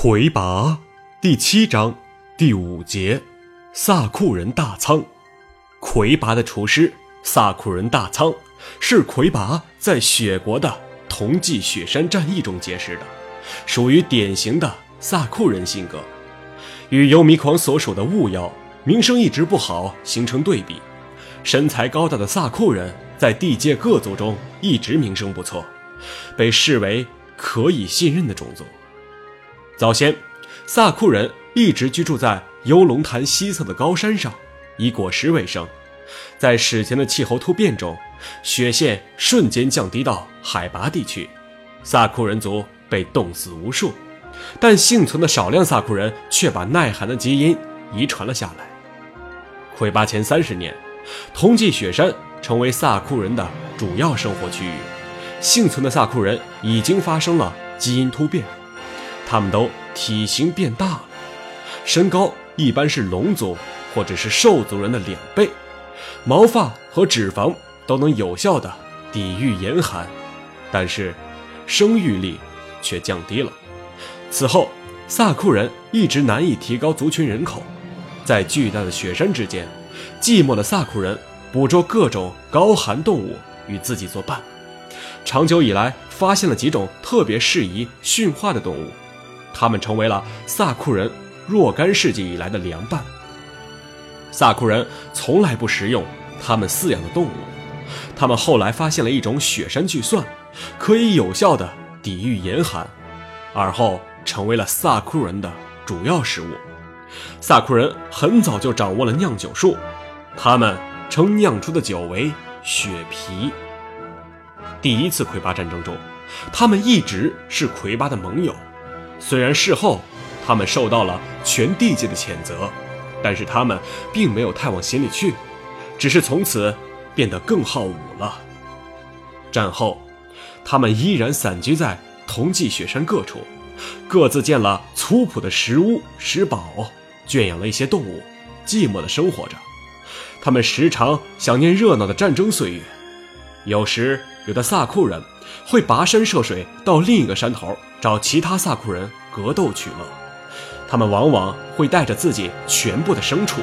魁拔第七章第五节，萨库人大仓。魁拔的厨师萨库人大仓是魁拔在雪国的同济雪山战役中结识的，属于典型的萨库人性格，与幽弥狂所属的雾妖名声一直不好形成对比。身材高大的萨库人在地界各族中一直名声不错，被视为可以信任的种族。早先，萨库人一直居住在幽龙潭西侧的高山上，以果实为生。在史前的气候突变中，雪线瞬间降低到海拔地区，萨库人族被冻死无数。但幸存的少量萨库人却把耐寒的基因遗传了下来。魁拔前三十年，同济雪山成为萨库人的主要生活区域，幸存的萨库人已经发生了基因突变。他们都体型变大了，身高一般是龙族或者是兽族人的两倍，毛发和脂肪都能有效的抵御严寒，但是生育力却降低了。此后，萨库人一直难以提高族群人口，在巨大的雪山之间，寂寞的萨库人捕捉各种高寒动物与自己作伴，长久以来发现了几种特别适宜驯化的动物。他们成为了萨库人若干世纪以来的良伴。萨库人从来不食用他们饲养的动物，他们后来发现了一种雪山巨蒜，可以有效的抵御严寒，而后成为了萨库人的主要食物。萨库人很早就掌握了酿酒术，他们称酿出的酒为雪皮。第一次魁拔战争中，他们一直是魁拔的盟友。虽然事后他们受到了全地界的谴责，但是他们并没有太往心里去，只是从此变得更好武了。战后，他们依然散居在同济雪山各处，各自建了粗朴的石屋石堡，圈养了一些动物，寂寞地生活着。他们时常想念热闹的战争岁月，有时有的萨库人。会跋山涉水到另一个山头找其他萨库人格斗取乐，他们往往会带着自己全部的牲畜，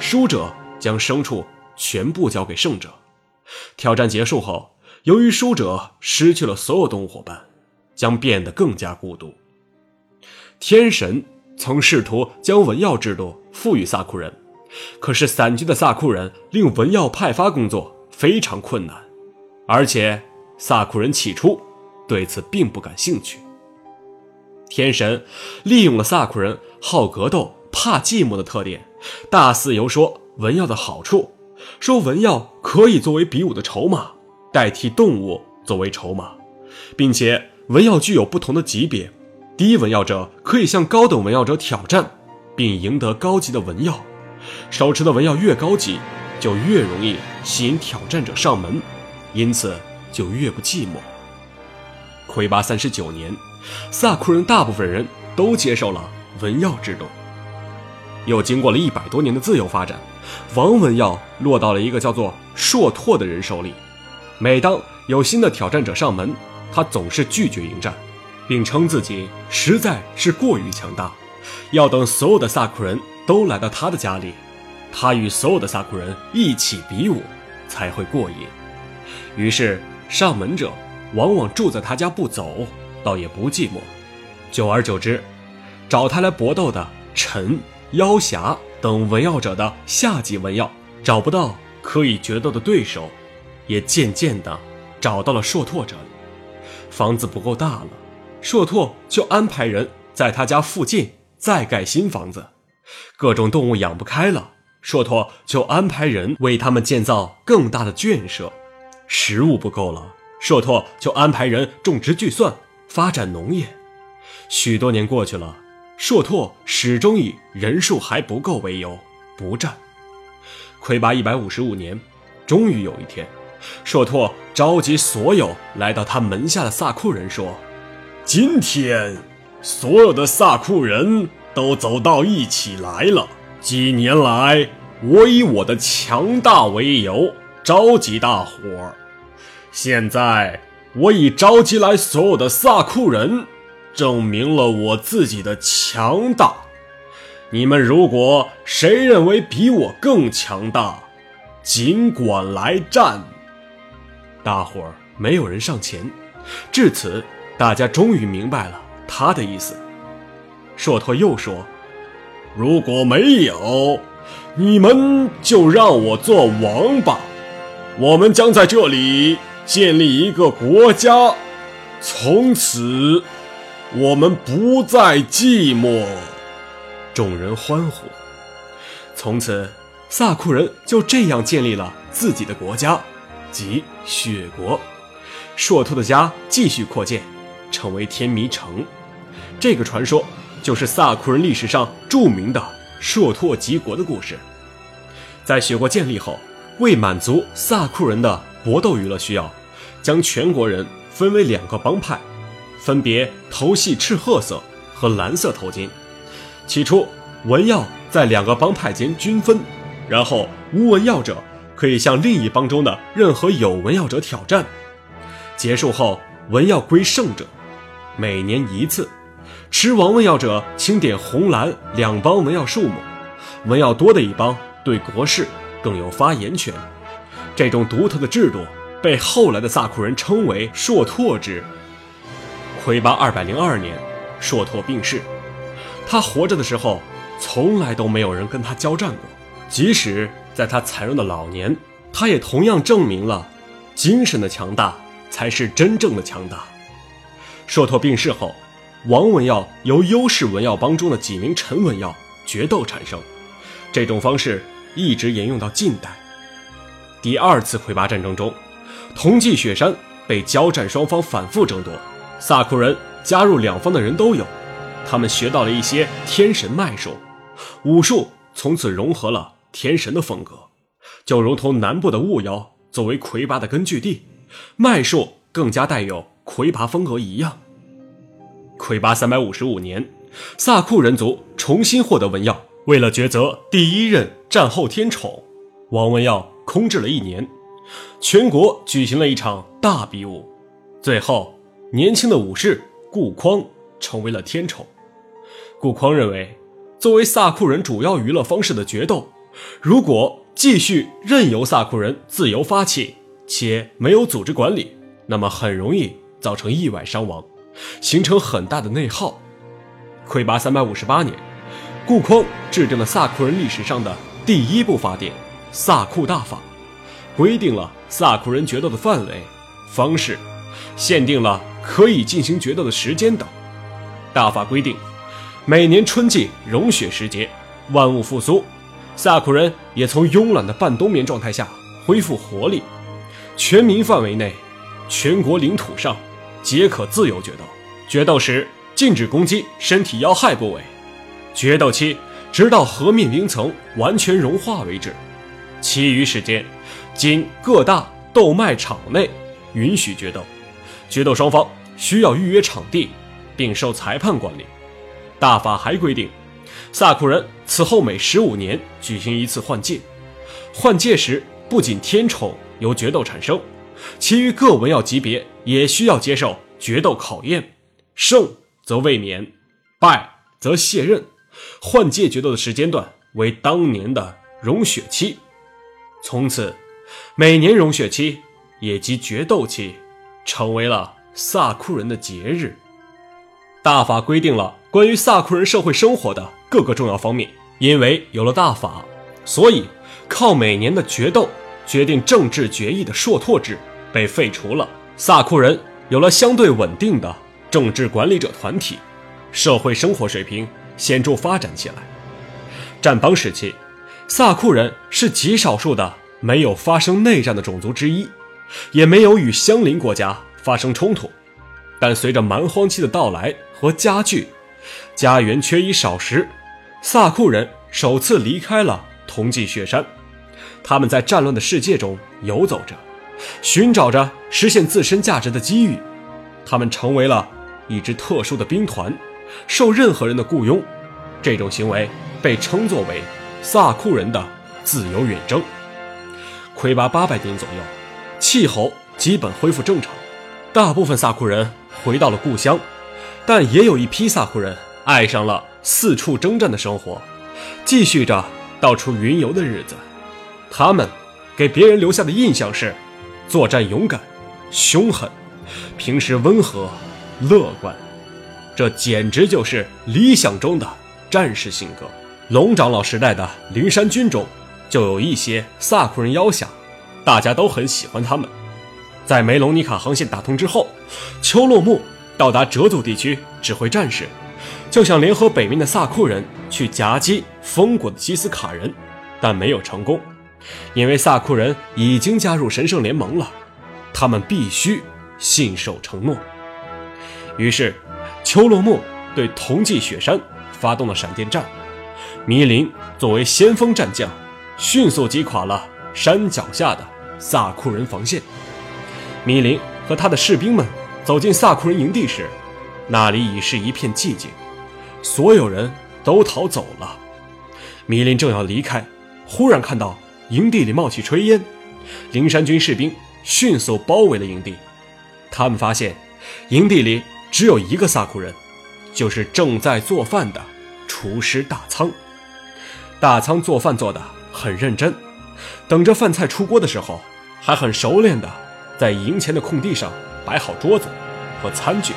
输者将牲畜全部交给胜者。挑战结束后，由于输者失去了所有动物伙伴，将变得更加孤独。天神曾试图将文耀制度赋予萨库人，可是散居的萨库人令文耀派发工作非常困难，而且。萨库人起初对此并不感兴趣。天神利用了萨库人好格斗、怕寂寞的特点，大肆游说文耀的好处，说文耀可以作为比武的筹码，代替动物作为筹码，并且文耀具有不同的级别，低文耀者可以向高等文耀者挑战，并赢得高级的文耀，手持的文耀越高级，就越容易吸引挑战者上门，因此。就越不寂寞。魁拔三十九年，萨库人大部分人都接受了文耀制度。又经过了一百多年的自由发展，王文耀落到了一个叫做硕拓的人手里。每当有新的挑战者上门，他总是拒绝迎战，并称自己实在是过于强大，要等所有的萨库人都来到他的家里，他与所有的萨库人一起比武才会过瘾。于是。上门者往往住在他家不走，倒也不寂寞。久而久之，找他来搏斗的陈、妖侠等文耀者的下级文耀找不到可以决斗的对手，也渐渐的找到了硕拓这里。房子不够大了，硕拓就安排人在他家附近再盖新房子。各种动物养不开了，硕拓就安排人为他们建造更大的圈舍。食物不够了，硕拓就安排人种植巨蒜，发展农业。许多年过去了，硕拓始终以人数还不够为由不战。魁拔一百五十五年，终于有一天，硕拓召集所有来到他门下的萨库人说：“今天，所有的萨库人都走到一起来了。几年来，我以我的强大为由，召集大伙儿。”现在我已召集来所有的萨库人，证明了我自己的强大。你们如果谁认为比我更强大，尽管来战。大伙儿没有人上前。至此，大家终于明白了他的意思。硕托又说：“如果没有，你们就让我做王吧。我们将在这里建立一个国家，从此我们不再寂寞。”众人欢呼。从此，萨库人就这样建立了自己的国家，即雪国。硕拓的家继续扩建，成为天迷城。这个传说就是萨库人历史上著名的硕拓集国的故事。在雪国建立后，为满足萨库人的搏斗娱乐需要，将全国人分为两个帮派，分别头系赤褐色和蓝色头巾。起初，文耀在两个帮派间均分，然后无文耀者可以向另一帮中的任何有文耀者挑战。结束后，文耀归胜者，每年一次。持王文耀者清点红蓝两帮文耀数目，文耀多的一帮对国事更有发言权。这种独特的制度被后来的萨库人称为“硕拓制”。魁拔二百零二年，硕拓病逝。他活着的时候，从来都没有人跟他交战过。即使在他残弱的老年，他也同样证明了精神的强大才是真正的强大。硕拓病逝后，王文耀由优势文耀帮中的几名陈文耀决斗产生，这种方式一直沿用到近代。第二次魁拔战争中，同济雪山被交战双方反复争夺，萨库人加入两方的人都有。他们学到了一些天神脉术，武术从此融合了天神的风格，就如同南部的雾妖作为魁拔的根据地，脉术更加带有魁拔风格一样。魁拔三百五十五年，萨库人族重新获得文耀，为了抉择第一任战后天宠，王文耀空置了一年，全国举行了一场大比武，最后年轻的武士顾匡成为了天宠。顾匡认为，作为萨库人主要娱乐方式的决斗，如果继续任由萨库人自由发起，且没有组织管理，那么很容易造成意外伤亡，形成很大的内耗。魁拔三百五十八年，顾匡制定了萨库人历史上的第一部法典《萨库大法》，规定了萨库人决斗的范围、方式，限定了可以进行决斗的时间等。大法规定。每年春季融雪时节，万物复苏，萨库人也从慵懒的半冬眠状态下恢复活力。全民范围内，全国领土上皆可自由决斗。决斗时禁止攻击身体要害部位。决斗期直到河面冰层完全融化为止，其余时间仅各大斗卖场内允许决斗。决斗双方需要预约场地，并受裁判管理。大法还规定，萨库人此后每十五年举行一次换届，换届时不仅天宠由决斗产生，其余各文耀级别也需要接受决斗考验，胜则卫冕，败则卸任。换届决斗的时间段为当年的融雪期，从此，每年融雪期也即决斗期，成为了萨库人的节日。大法规定了。关于萨库人社会生活的各个重要方面，因为有了大法，所以靠每年的决斗决定政治决议的硕拓制被废除了。萨库人有了相对稳定的政治管理者团体，社会生活水平显著发展起来。战邦时期，萨库人是极少数的没有发生内战的种族之一，也没有与相邻国家发生冲突。但随着蛮荒期的到来和加剧，家园缺衣少食，萨库人首次离开了同济雪山。他们在战乱的世界中游走着，寻找着实现自身价值的机遇。他们成为了一支特殊的兵团，受任何人的雇佣。这种行为被称作为萨库人的自由远征。魁拔八百年左右，气候基本恢复正常，大部分萨库人回到了故乡。但也有一批萨库人爱上了四处征战的生活，继续着到处云游的日子。他们给别人留下的印象是：作战勇敢、凶狠，平时温和、乐观。这简直就是理想中的战士性格。龙长老时代的灵山军中，就有一些萨库人妖侠，大家都很喜欢他们。在梅隆尼卡航线打通之后，秋洛木到达折土地区指挥战士，就想联合北面的萨库人去夹击封国的基斯卡人，但没有成功，因为萨库人已经加入神圣联盟了，他们必须信守承诺。于是，秋洛木对同济雪山发动了闪电战，迷林作为先锋战将，迅速击垮了山脚下的萨库人防线。米林和他的士兵们走进萨库人营地时，那里已是一片寂静，所有人都逃走了。米林正要离开，忽然看到营地里冒起炊烟，灵山军士兵迅速包围了营地。他们发现，营地里只有一个萨库人，就是正在做饭的厨师大仓。大仓做饭做的很认真，等着饭菜出锅的时候，还很熟练的。在营前的空地上摆好桌子和餐具，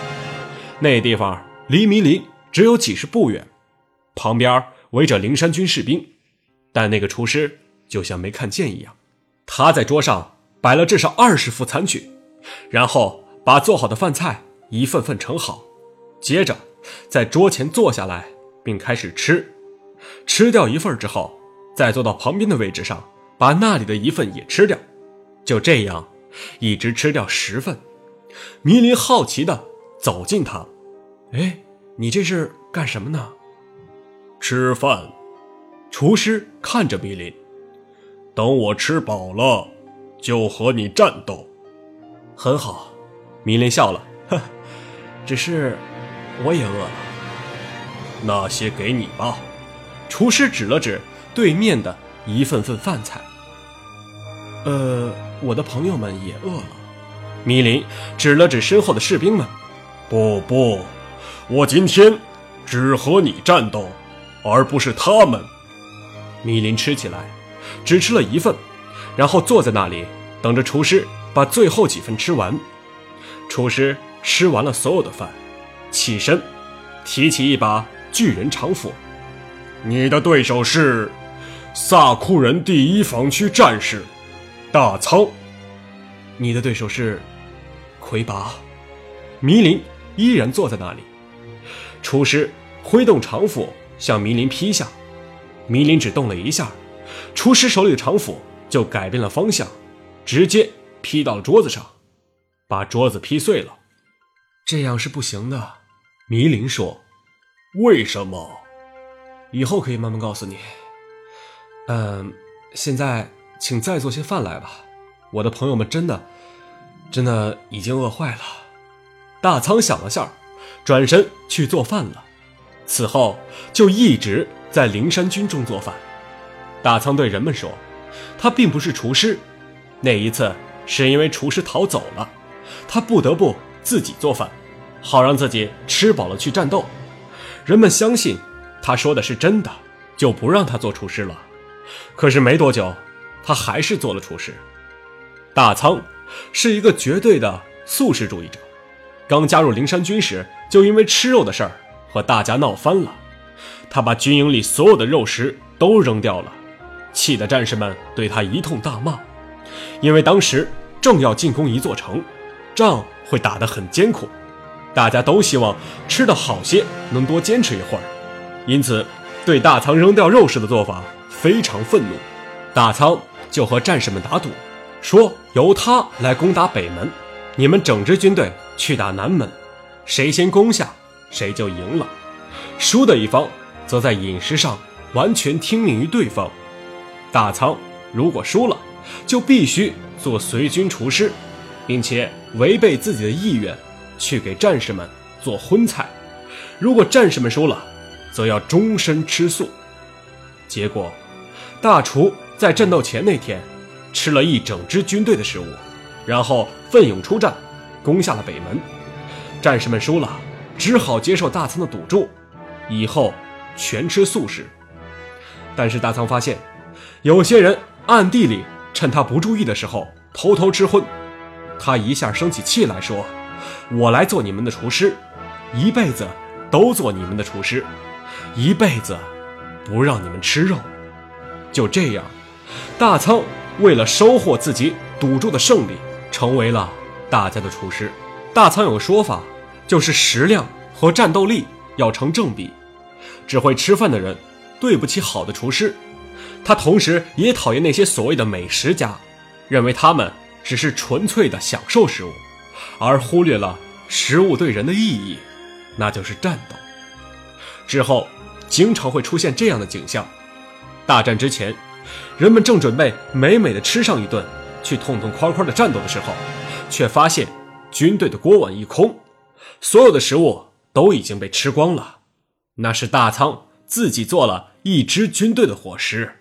那地方离迷林只有几十步远，旁边围着灵山军士兵，但那个厨师就像没看见一样。他在桌上摆了至少二十副餐具，然后把做好的饭菜一份份盛好，接着在桌前坐下来并开始吃。吃掉一份之后，再坐到旁边的位置上，把那里的一份也吃掉。就这样。一直吃掉十份，迷林好奇地走近他，哎，你这是干什么呢？吃饭。厨师看着迷林，等我吃饱了，就和你战斗。很好，迷林笑了，呵，只是我也饿了。那些给你吧。厨师指了指对面的一份份饭菜。呃，我的朋友们也饿了。米林指了指身后的士兵们：“不不，我今天只和你战斗，而不是他们。”米林吃起来，只吃了一份，然后坐在那里等着厨师把最后几份吃完。厨师吃完了所有的饭，起身，提起一把巨人长斧：“你的对手是萨库人第一防区战士。”大仓，你的对手是魁拔。迷林依然坐在那里。厨师挥动长斧向迷林劈下，迷林只动了一下，厨师手里的长斧就改变了方向，直接劈到了桌子上，把桌子劈碎了。这样是不行的，迷林说。为什么？以后可以慢慢告诉你。嗯，现在。请再做些饭来吧，我的朋友们真的，真的已经饿坏了。大仓想了下，转身去做饭了。此后就一直在灵山军中做饭。大仓对人们说：“他并不是厨师，那一次是因为厨师逃走了，他不得不自己做饭，好让自己吃饱了去战斗。”人们相信他说的是真的，就不让他做厨师了。可是没多久。他还是做了厨师。大仓是一个绝对的素食主义者，刚加入灵山军时就因为吃肉的事儿和大家闹翻了。他把军营里所有的肉食都扔掉了，气得战士们对他一通大骂。因为当时正要进攻一座城，仗会打得很艰苦，大家都希望吃的好些，能多坚持一会儿，因此对大仓扔掉肉食的做法非常愤怒。大仓。就和战士们打赌，说由他来攻打北门，你们整支军队去打南门，谁先攻下，谁就赢了。输的一方则在饮食上完全听命于对方。大仓如果输了，就必须做随军厨师，并且违背自己的意愿去给战士们做荤菜。如果战士们输了，则要终身吃素。结果，大厨。在战斗前那天，吃了一整支军队的食物，然后奋勇出战，攻下了北门。战士们输了，只好接受大仓的赌注，以后全吃素食。但是大仓发现，有些人暗地里趁他不注意的时候偷偷吃荤，他一下生起气来说：“我来做你们的厨师，一辈子都做你们的厨师，一辈子不让你们吃肉。”就这样，大仓为了收获自己赌注的胜利，成为了大家的厨师。大仓有个说法，就是食量和战斗力要成正比。只会吃饭的人，对不起好的厨师。他同时也讨厌那些所谓的美食家，认为他们只是纯粹的享受食物，而忽略了食物对人的意义，那就是战斗。之后，经常会出现这样的景象。大战之前，人们正准备美美的吃上一顿，去痛痛快快的战斗的时候，却发现军队的锅碗一空，所有的食物都已经被吃光了。那是大仓自己做了一支军队的伙食，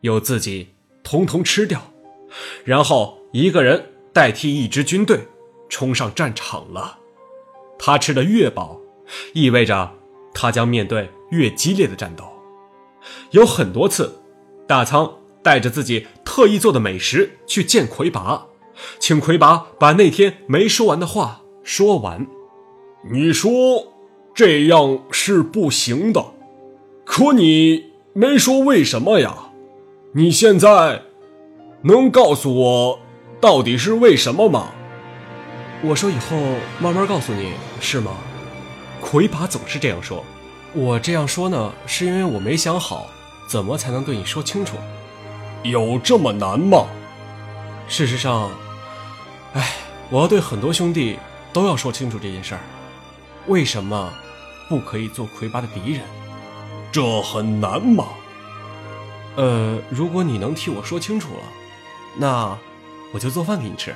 又自己通通吃掉，然后一个人代替一支军队冲上战场了。他吃的越饱，意味着他将面对越激烈的战斗。有很多次，大仓带着自己特意做的美食去见魁拔，请魁拔把那天没说完的话说完。你说这样是不行的，可你没说为什么呀？你现在能告诉我到底是为什么吗？我说以后慢慢告诉你，是吗？魁拔总是这样说。我这样说呢，是因为我没想好怎么才能对你说清楚。有这么难吗？事实上，哎，我要对很多兄弟都要说清楚这件事儿。为什么不可以做魁拔的敌人？这很难吗？呃，如果你能替我说清楚了，那我就做饭给你吃。